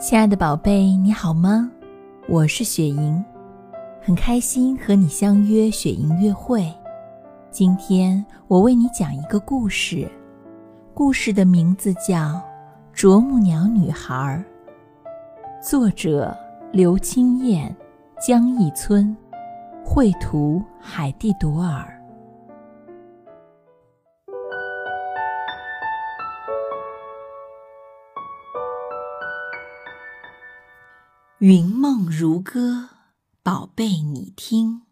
亲爱的宝贝，你好吗？我是雪莹，很开心和你相约雪莹约会。今天我为你讲一个故事，故事的名字叫《啄木鸟女孩》，作者刘清燕、江一村，绘图海蒂朵尔。云梦如歌，宝贝，你听。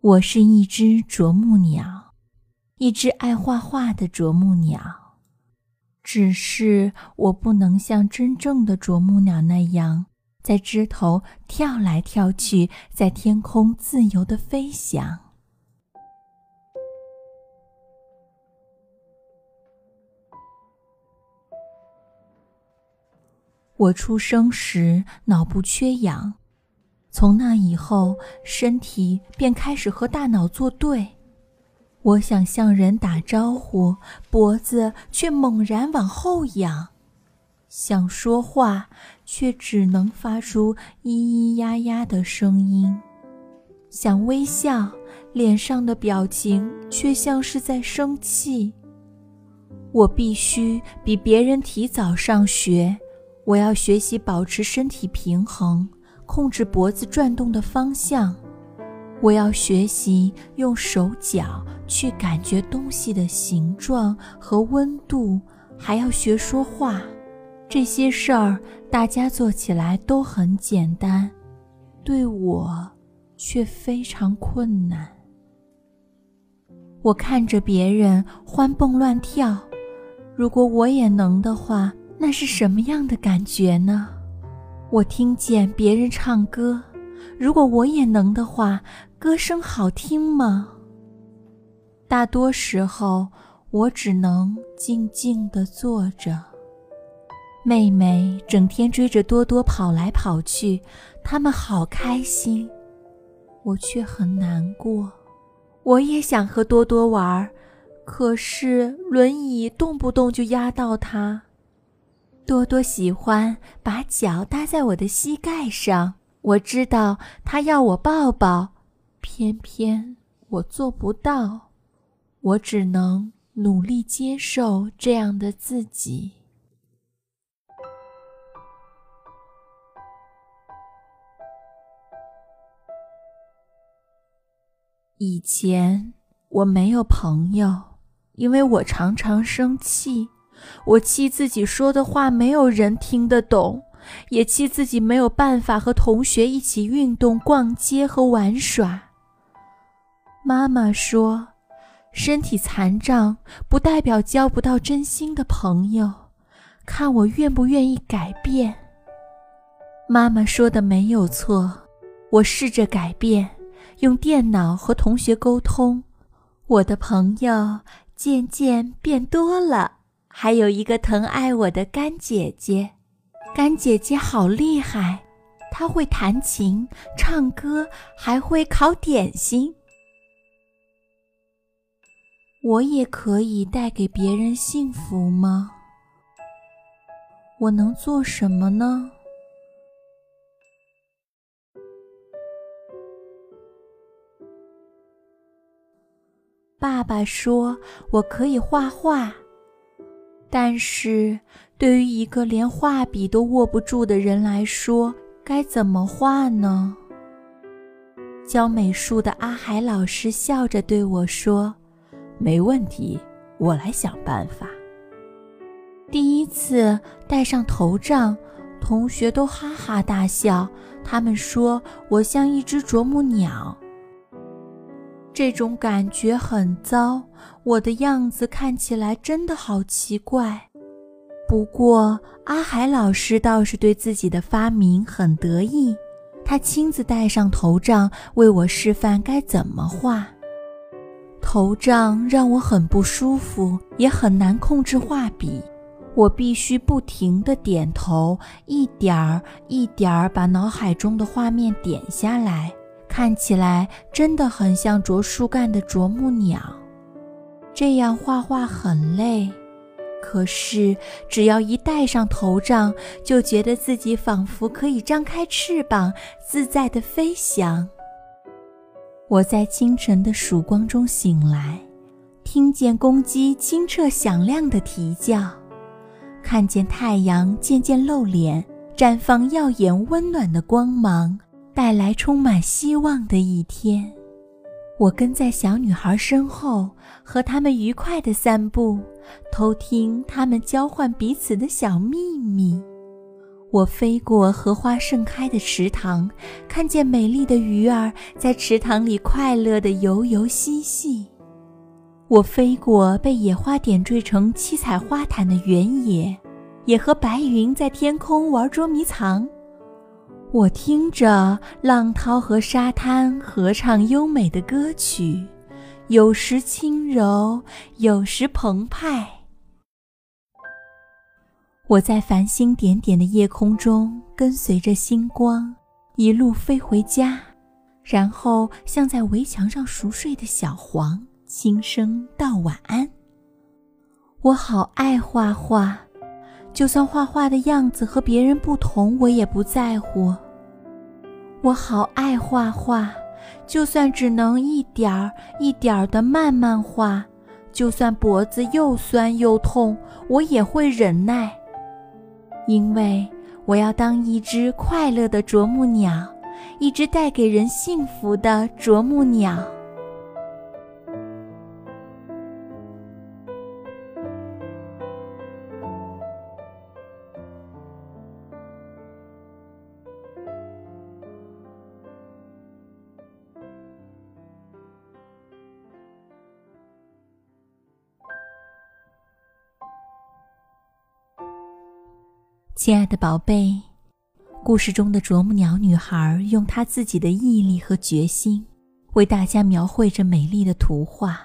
我是一只啄木鸟，一只爱画画的啄木鸟。只是我不能像真正的啄木鸟那样，在枝头跳来跳去，在天空自由的飞翔。我出生时脑部缺氧，从那以后，身体便开始和大脑作对。我想向人打招呼，脖子却猛然往后仰；想说话，却只能发出咿咿呀呀的声音；想微笑，脸上的表情却像是在生气。我必须比别人提早上学，我要学习保持身体平衡，控制脖子转动的方向。我要学习用手脚去感觉东西的形状和温度，还要学说话。这些事儿大家做起来都很简单，对我却非常困难。我看着别人欢蹦乱跳，如果我也能的话，那是什么样的感觉呢？我听见别人唱歌。如果我也能的话，歌声好听吗？大多时候，我只能静静地坐着。妹妹整天追着多多跑来跑去，他们好开心，我却很难过。我也想和多多玩，可是轮椅动不动就压到他。多多喜欢把脚搭在我的膝盖上。我知道他要我抱抱，偏偏我做不到，我只能努力接受这样的自己。以前我没有朋友，因为我常常生气，我气自己说的话没有人听得懂。也气自己没有办法和同学一起运动、逛街和玩耍。妈妈说：“身体残障不代表交不到真心的朋友，看我愿不愿意改变。”妈妈说的没有错，我试着改变，用电脑和同学沟通，我的朋友渐渐变多了，还有一个疼爱我的干姐姐。干姐姐好厉害，她会弹琴、唱歌，还会烤点心。我也可以带给别人幸福吗？我能做什么呢？爸爸说我可以画画。但是，对于一个连画笔都握不住的人来说，该怎么画呢？教美术的阿海老师笑着对我说：“没问题，我来想办法。”第一次戴上头杖，同学都哈哈大笑，他们说我像一只啄木鸟。这种感觉很糟，我的样子看起来真的好奇怪。不过阿海老师倒是对自己的发明很得意，他亲自戴上头杖为我示范该怎么画。头杖让我很不舒服，也很难控制画笔。我必须不停地点头，一点儿一点儿把脑海中的画面点下来，看起来真的很像啄树干的啄木鸟。这样画画很累，可是只要一戴上头罩，就觉得自己仿佛可以张开翅膀，自在地飞翔。我在清晨的曙光中醒来，听见公鸡清澈响亮的啼叫。看见太阳渐渐露脸，绽放耀眼温暖的光芒，带来充满希望的一天。我跟在小女孩身后，和他们愉快地散步，偷听他们交换彼此的小秘密。我飞过荷花盛开的池塘，看见美丽的鱼儿在池塘里快乐地游游嬉戏。我飞过被野花点缀成七彩花毯的原野，也和白云在天空玩捉迷藏。我听着浪涛和沙滩合唱优美的歌曲，有时轻柔，有时澎湃。我在繁星点点的夜空中跟随着星光，一路飞回家，然后像在围墙上熟睡的小黄。轻声道晚安。我好爱画画，就算画画的样子和别人不同，我也不在乎。我好爱画画，就算只能一点儿一点儿的慢慢画，就算脖子又酸又痛，我也会忍耐，因为我要当一只快乐的啄木鸟，一只带给人幸福的啄木鸟。亲爱的宝贝，故事中的啄木鸟女孩用她自己的毅力和决心，为大家描绘着美丽的图画。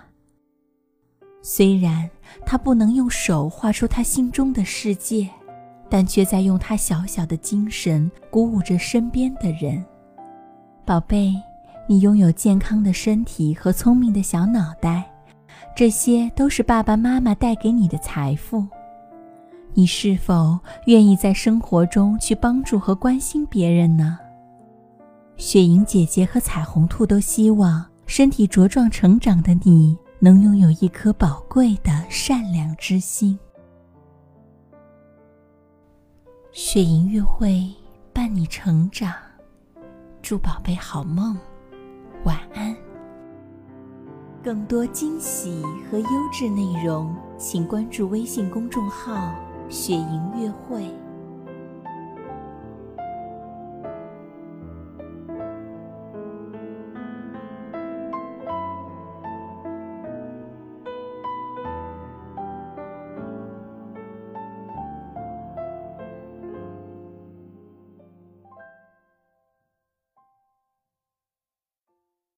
虽然她不能用手画出她心中的世界，但却在用她小小的精神鼓舞着身边的人。宝贝，你拥有健康的身体和聪明的小脑袋，这些都是爸爸妈妈带给你的财富。你是否愿意在生活中去帮助和关心别人呢？雪莹姐姐和彩虹兔都希望身体茁壮成长的你能拥有一颗宝贵的善良之心。雪莹月会伴你成长，祝宝贝好梦，晚安。更多惊喜和优质内容，请关注微信公众号。雪莹月会。